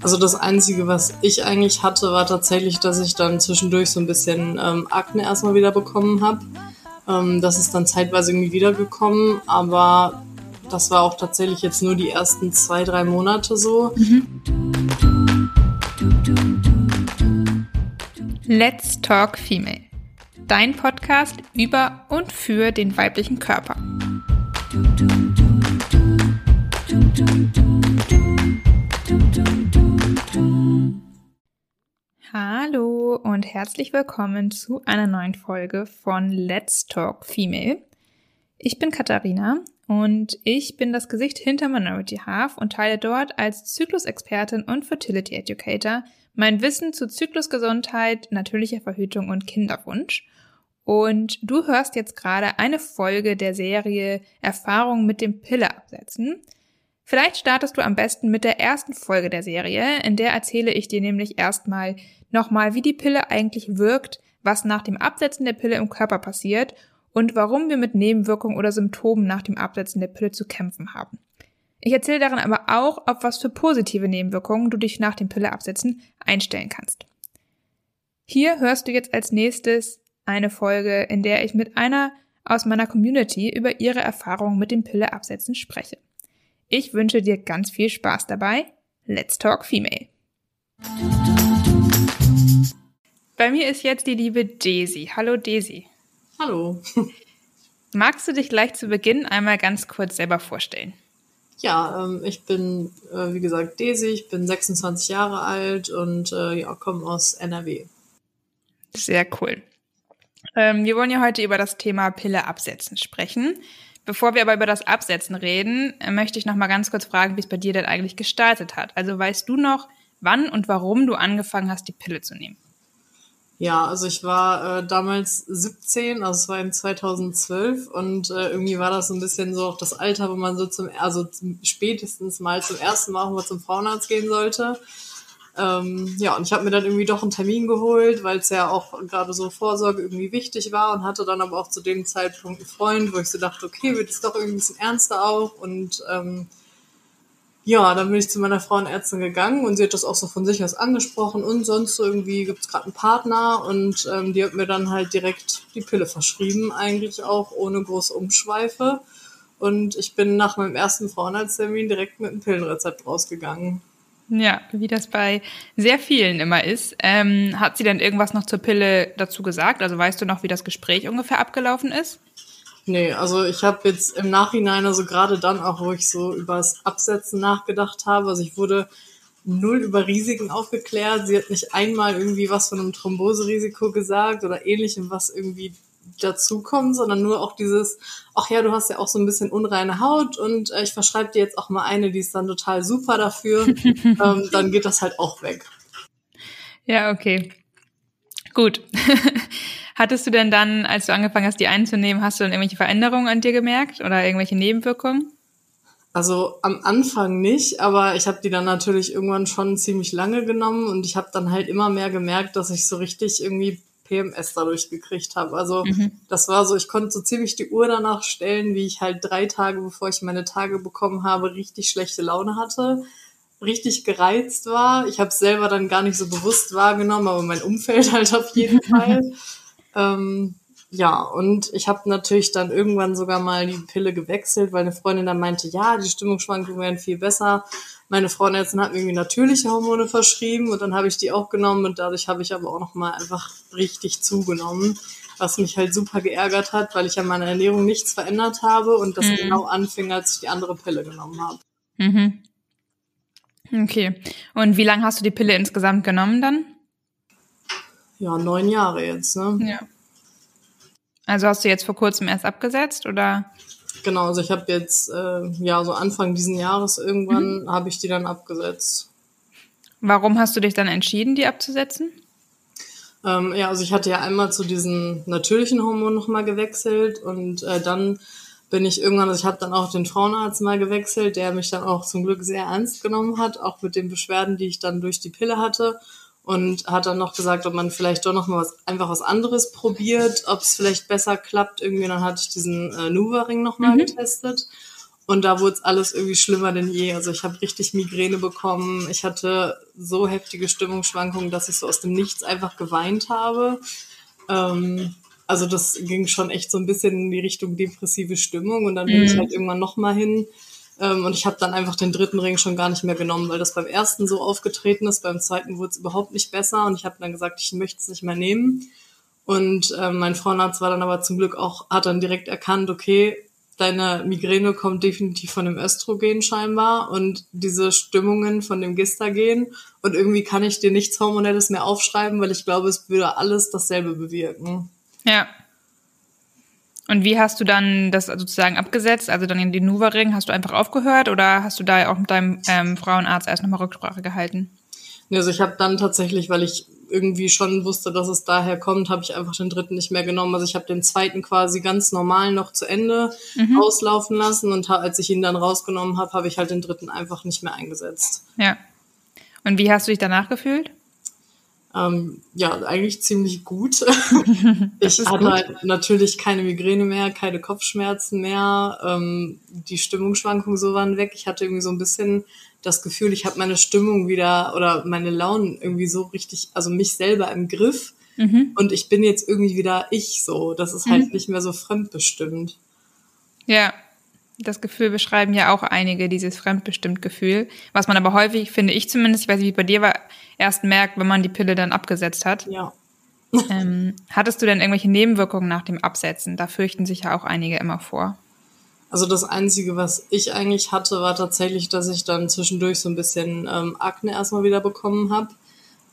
Also das Einzige, was ich eigentlich hatte, war tatsächlich, dass ich dann zwischendurch so ein bisschen ähm, Akne erstmal wieder bekommen habe. Ähm, das ist dann zeitweise irgendwie wiedergekommen, aber das war auch tatsächlich jetzt nur die ersten zwei, drei Monate so. Let's Talk Female. Dein Podcast über und für den weiblichen Körper. Hallo und herzlich willkommen zu einer neuen Folge von Let's Talk Female. Ich bin Katharina und ich bin das Gesicht hinter Minority Half und teile dort als Zyklusexpertin und Fertility Educator mein Wissen zu Zyklusgesundheit, natürlicher Verhütung und Kinderwunsch. Und du hörst jetzt gerade eine Folge der Serie Erfahrung mit dem Pille absetzen. Vielleicht startest du am besten mit der ersten Folge der Serie, in der erzähle ich dir nämlich erstmal nochmal, wie die Pille eigentlich wirkt, was nach dem Absetzen der Pille im Körper passiert und warum wir mit Nebenwirkungen oder Symptomen nach dem Absetzen der Pille zu kämpfen haben. Ich erzähle darin aber auch, auf was für positive Nebenwirkungen du dich nach dem Pilleabsetzen einstellen kannst. Hier hörst du jetzt als nächstes eine Folge, in der ich mit einer aus meiner Community über ihre Erfahrungen mit dem Pilleabsetzen spreche. Ich wünsche dir ganz viel Spaß dabei. Let's Talk Female. Bei mir ist jetzt die liebe Daisy. Hallo Daisy. Hallo. Magst du dich gleich zu Beginn einmal ganz kurz selber vorstellen? Ja, ähm, ich bin, äh, wie gesagt, Daisy, ich bin 26 Jahre alt und äh, ja, komme aus NRW. Sehr cool. Ähm, wir wollen ja heute über das Thema Pille absetzen sprechen. Bevor wir aber über das Absetzen reden, äh, möchte ich noch mal ganz kurz fragen, wie es bei dir denn eigentlich gestartet hat. Also weißt du noch, wann und warum du angefangen hast, die Pille zu nehmen? Ja, also ich war äh, damals 17, also es war in 2012 und äh, irgendwie war das so ein bisschen so auch das Alter, wo man so zum, also zum, spätestens mal zum ersten Mal auch zum Frauenarzt gehen sollte. Ähm, ja, und ich habe mir dann irgendwie doch einen Termin geholt, weil es ja auch gerade so Vorsorge irgendwie wichtig war und hatte dann aber auch zu dem Zeitpunkt einen Freund, wo ich so dachte, okay, wird es doch irgendwie ein bisschen ernster auch und ähm, ja, dann bin ich zu meiner Frauenärztin gegangen und sie hat das auch so von sich aus angesprochen und sonst irgendwie gibt es gerade einen Partner und ähm, die hat mir dann halt direkt die Pille verschrieben, eigentlich auch ohne große Umschweife. Und ich bin nach meinem ersten Frauenarzttermin direkt mit einem Pillenrezept rausgegangen. Ja, wie das bei sehr vielen immer ist. Ähm, hat sie denn irgendwas noch zur Pille dazu gesagt? Also weißt du noch, wie das Gespräch ungefähr abgelaufen ist? Nee, also ich habe jetzt im Nachhinein, also gerade dann auch, wo ich so über das Absetzen nachgedacht habe, also ich wurde null über Risiken aufgeklärt. Sie hat nicht einmal irgendwie was von einem Thromboserisiko gesagt oder ähnlichem, was irgendwie dazukommt, sondern nur auch dieses, ach ja, du hast ja auch so ein bisschen unreine Haut und äh, ich verschreibe dir jetzt auch mal eine, die ist dann total super dafür, ähm, dann geht das halt auch weg. Ja, okay. Gut. Hattest du denn dann, als du angefangen hast, die einzunehmen, hast du dann irgendwelche Veränderungen an dir gemerkt oder irgendwelche Nebenwirkungen? Also am Anfang nicht, aber ich habe die dann natürlich irgendwann schon ziemlich lange genommen und ich habe dann halt immer mehr gemerkt, dass ich so richtig irgendwie PMS dadurch gekriegt habe. Also mhm. das war so, ich konnte so ziemlich die Uhr danach stellen, wie ich halt drei Tage, bevor ich meine Tage bekommen habe, richtig schlechte Laune hatte, richtig gereizt war. Ich habe es selber dann gar nicht so bewusst wahrgenommen, aber mein Umfeld halt auf jeden Fall. Ähm, ja, und ich habe natürlich dann irgendwann sogar mal die Pille gewechselt, weil eine Freundin dann meinte, ja, die Stimmungsschwankungen wären viel besser. Meine Frauenärztin hat mir irgendwie natürliche Hormone verschrieben und dann habe ich die auch genommen und dadurch habe ich aber auch nochmal einfach richtig zugenommen, was mich halt super geärgert hat, weil ich an meiner Ernährung nichts verändert habe und das mhm. genau anfing, als ich die andere Pille genommen habe. Mhm. Okay. Und wie lange hast du die Pille insgesamt genommen dann? Ja, neun Jahre jetzt, ne? Ja. Also hast du jetzt vor kurzem erst abgesetzt oder? Genau, also ich habe jetzt, äh, ja, so Anfang diesen Jahres irgendwann mhm. habe ich die dann abgesetzt. Warum hast du dich dann entschieden, die abzusetzen? Ähm, ja, also ich hatte ja einmal zu diesen natürlichen Hormonen nochmal gewechselt und äh, dann bin ich irgendwann, also ich habe dann auch den Frauenarzt mal gewechselt, der mich dann auch zum Glück sehr ernst genommen hat, auch mit den Beschwerden, die ich dann durch die Pille hatte und hat dann noch gesagt, ob man vielleicht doch noch mal was einfach was anderes probiert, ob es vielleicht besser klappt irgendwie. Dann hatte ich diesen äh, Nuva-Ring noch mal mhm. getestet Und da wurde es alles irgendwie schlimmer denn je. Also ich habe richtig Migräne bekommen. Ich hatte so heftige Stimmungsschwankungen, dass ich so aus dem Nichts einfach geweint habe. Ähm, also das ging schon echt so ein bisschen in die Richtung depressive Stimmung. Und dann bin mhm. ich halt irgendwann nochmal hin. Ähm, und ich habe dann einfach den dritten Ring schon gar nicht mehr genommen, weil das beim ersten so aufgetreten ist. Beim zweiten wurde es überhaupt nicht besser. Und ich habe dann gesagt, ich möchte es nicht mehr nehmen. Und äh, mein Frauenarzt war dann aber zum Glück auch, hat dann direkt erkannt, okay, deine Migräne kommt definitiv von dem Östrogen scheinbar und diese Stimmungen von dem Gestagen. Und irgendwie kann ich dir nichts Hormonelles mehr aufschreiben, weil ich glaube, es würde alles dasselbe bewirken. Ja. Und wie hast du dann das sozusagen abgesetzt? Also dann in den Nuva-Ring, hast du einfach aufgehört oder hast du da auch mit deinem ähm, Frauenarzt erst nochmal Rücksprache gehalten? Also ich habe dann tatsächlich, weil ich irgendwie schon wusste, dass es daher kommt, habe ich einfach den dritten nicht mehr genommen. Also ich habe den zweiten quasi ganz normal noch zu Ende mhm. auslaufen lassen und als ich ihn dann rausgenommen habe, habe ich halt den dritten einfach nicht mehr eingesetzt. Ja. Und wie hast du dich danach gefühlt? Ähm, ja, eigentlich ziemlich gut. ich hatte gut. halt natürlich keine Migräne mehr, keine Kopfschmerzen mehr. Ähm, die Stimmungsschwankungen so waren weg. Ich hatte irgendwie so ein bisschen das Gefühl, ich habe meine Stimmung wieder oder meine Launen irgendwie so richtig, also mich selber im Griff. Mhm. Und ich bin jetzt irgendwie wieder ich so. Das ist halt mhm. nicht mehr so fremdbestimmt. Ja, das Gefühl beschreiben ja auch einige, dieses fremdbestimmt Gefühl. Was man aber häufig, finde ich zumindest, ich weiß nicht, wie bei dir war, erst merkt, wenn man die Pille dann abgesetzt hat. Ja. ähm, hattest du denn irgendwelche Nebenwirkungen nach dem Absetzen? Da fürchten sich ja auch einige immer vor. Also das Einzige, was ich eigentlich hatte, war tatsächlich, dass ich dann zwischendurch so ein bisschen ähm, Akne erstmal wieder bekommen habe.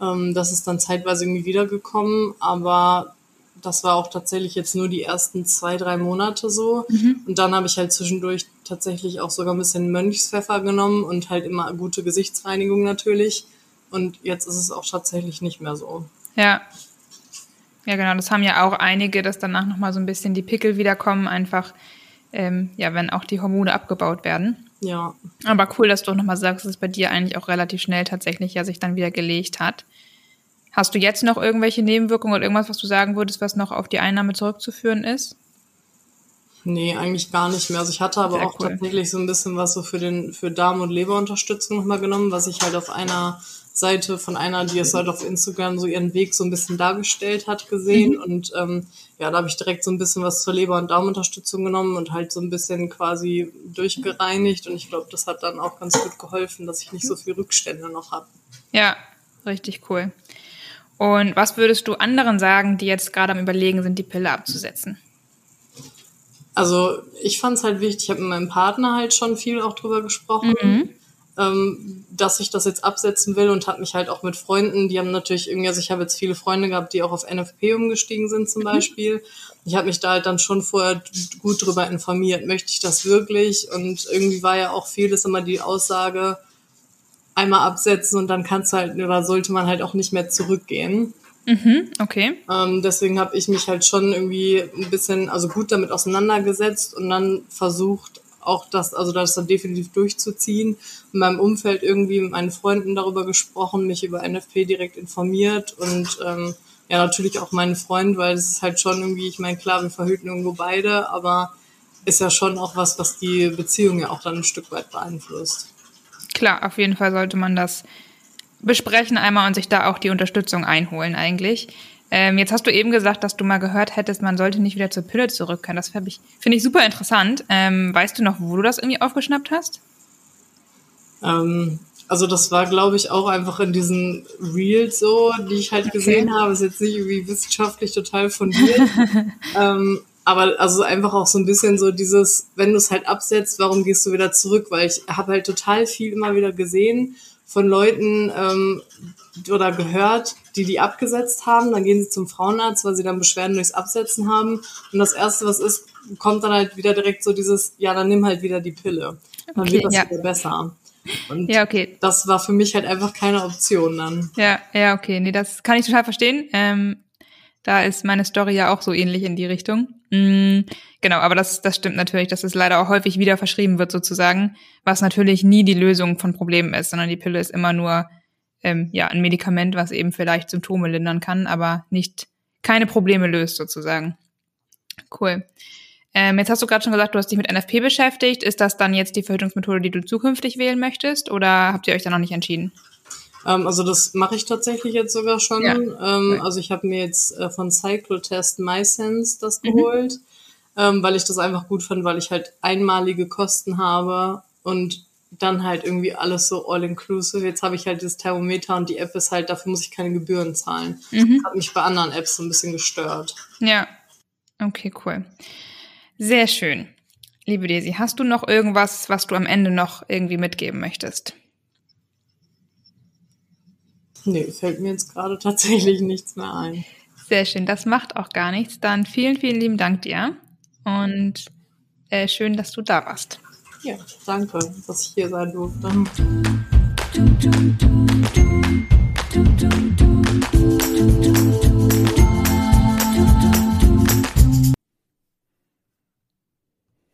Ähm, das ist dann zeitweise irgendwie wiedergekommen, aber das war auch tatsächlich jetzt nur die ersten zwei, drei Monate so. Mhm. Und dann habe ich halt zwischendurch tatsächlich auch sogar ein bisschen Mönchspfeffer genommen und halt immer gute Gesichtsreinigung natürlich. Und jetzt ist es auch tatsächlich nicht mehr so. Ja. Ja, genau. Das haben ja auch einige, dass danach nochmal so ein bisschen die Pickel wiederkommen, einfach ähm, ja, wenn auch die Hormone abgebaut werden. Ja. Aber cool, dass du auch nochmal sagst, dass es bei dir eigentlich auch relativ schnell tatsächlich ja sich dann wieder gelegt hat. Hast du jetzt noch irgendwelche Nebenwirkungen oder irgendwas, was du sagen würdest, was noch auf die Einnahme zurückzuführen ist? Nee, eigentlich gar nicht mehr. Also ich hatte aber Sehr auch cool. tatsächlich so ein bisschen was so für den für Darm- und Leberunterstützung nochmal genommen, was ich halt auf einer Seite von einer, die es halt auf Instagram so ihren Weg so ein bisschen dargestellt hat, gesehen. Mhm. Und ähm, ja, da habe ich direkt so ein bisschen was zur Leber- und Darmunterstützung genommen und halt so ein bisschen quasi durchgereinigt. Und ich glaube, das hat dann auch ganz gut geholfen, dass ich nicht so viel Rückstände noch habe. Ja, richtig cool. Und was würdest du anderen sagen, die jetzt gerade am Überlegen sind, die Pille abzusetzen? Also ich fand es halt wichtig, ich habe mit meinem Partner halt schon viel auch drüber gesprochen. Mhm ähm, dass ich das jetzt absetzen will und habe mich halt auch mit Freunden, die haben natürlich irgendwie, also ich habe jetzt viele Freunde gehabt, die auch auf NFP umgestiegen sind zum mhm. Beispiel. Ich habe mich da halt dann schon vorher gut drüber informiert, möchte ich das wirklich? Und irgendwie war ja auch vieles immer die Aussage, einmal absetzen und dann kannst du halt oder sollte man halt auch nicht mehr zurückgehen. Mhm, okay. Ähm, deswegen habe ich mich halt schon irgendwie ein bisschen, also gut damit auseinandergesetzt und dann versucht, auch das, also das dann definitiv durchzuziehen. In meinem Umfeld irgendwie mit meinen Freunden darüber gesprochen, mich über NFP direkt informiert und ähm, ja, natürlich auch meinen Freund, weil es ist halt schon irgendwie, ich meine, klar, wir verhüten irgendwo beide, aber ist ja schon auch was, was die Beziehung ja auch dann ein Stück weit beeinflusst. Klar, auf jeden Fall sollte man das besprechen einmal und sich da auch die Unterstützung einholen eigentlich. Ähm, jetzt hast du eben gesagt, dass du mal gehört hättest, man sollte nicht wieder zur Pille zurückkehren. Das finde ich, find ich super interessant. Ähm, weißt du noch, wo du das irgendwie aufgeschnappt hast? Ähm, also das war, glaube ich, auch einfach in diesen Reels so, die ich halt okay. gesehen habe. Ist jetzt nicht irgendwie wissenschaftlich total fundiert. ähm, aber also einfach auch so ein bisschen so dieses, wenn du es halt absetzt, warum gehst du wieder zurück? Weil ich habe halt total viel immer wieder gesehen von Leuten ähm, oder gehört, die die abgesetzt haben. Dann gehen sie zum Frauenarzt, weil sie dann Beschwerden durchs Absetzen haben. Und das Erste, was ist, kommt dann halt wieder direkt so dieses, ja, dann nimm halt wieder die Pille. Dann okay, wird das ja. wieder besser. Und ja, okay. das war für mich halt einfach keine Option dann. Ja, ja, okay. Nee, das kann ich total verstehen. Ähm, da ist meine Story ja auch so ähnlich in die Richtung. Mm, genau, aber das, das stimmt natürlich, dass es leider auch häufig wieder verschrieben wird sozusagen, was natürlich nie die Lösung von Problemen ist, sondern die Pille ist immer nur ähm, ja ein Medikament, was eben vielleicht Symptome lindern kann, aber nicht keine Probleme löst sozusagen. Cool. Ähm, jetzt hast du gerade schon gesagt, du hast dich mit NFP beschäftigt. Ist das dann jetzt die Verhütungsmethode, die du zukünftig wählen möchtest oder habt ihr euch da noch nicht entschieden? Ähm, also das mache ich tatsächlich jetzt sogar schon. Ja. Ähm, also ich habe mir jetzt äh, von Cyclotest MySense das mhm. geholt, ähm, weil ich das einfach gut fand, weil ich halt einmalige Kosten habe und dann halt irgendwie alles so all-inclusive. Jetzt habe ich halt das Thermometer und die App ist halt, dafür muss ich keine Gebühren zahlen. Mhm. Hat mich bei anderen Apps so ein bisschen gestört. Ja. Okay, cool. Sehr schön. Liebe Daisy, hast du noch irgendwas, was du am Ende noch irgendwie mitgeben möchtest? Nee, fällt mir jetzt gerade tatsächlich nichts mehr ein. Sehr schön, das macht auch gar nichts. Dann vielen, vielen lieben Dank dir und äh, schön, dass du da warst. Ja, danke, dass ich hier sein durfte. Du,